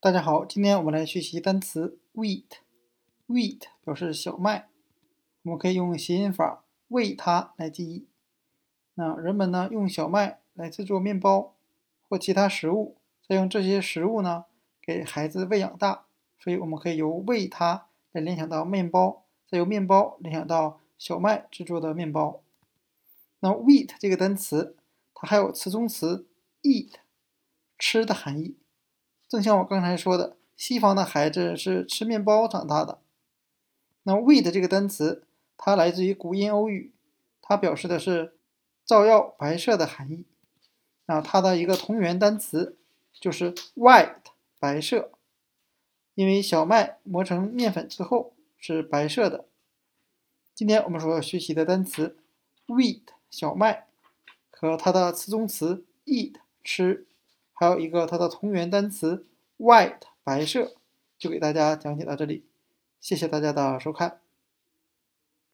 大家好，今天我们来学习单词 wheat。wheat 表示小麦，我们可以用谐音法喂它来记忆。那人们呢用小麦来制作面包或其他食物，再用这些食物呢给孩子喂养大，所以我们可以由喂它来联想到面包，再由面包联想到小麦制作的面包。那 wheat 这个单词，它还有词中词 eat 吃的含义。正像我刚才说的，西方的孩子是吃面包长大的。那 wheat 这个单词，它来自于古印欧语，它表示的是照耀、白色的含义。那它的一个同源单词就是 white，白色。因为小麦磨成面粉之后是白色的。今天我们所要学习的单词 wheat，小麦，和它的词中词 eat，吃。还有一个它的同源单词 white 白色，就给大家讲解到这里，谢谢大家的收看。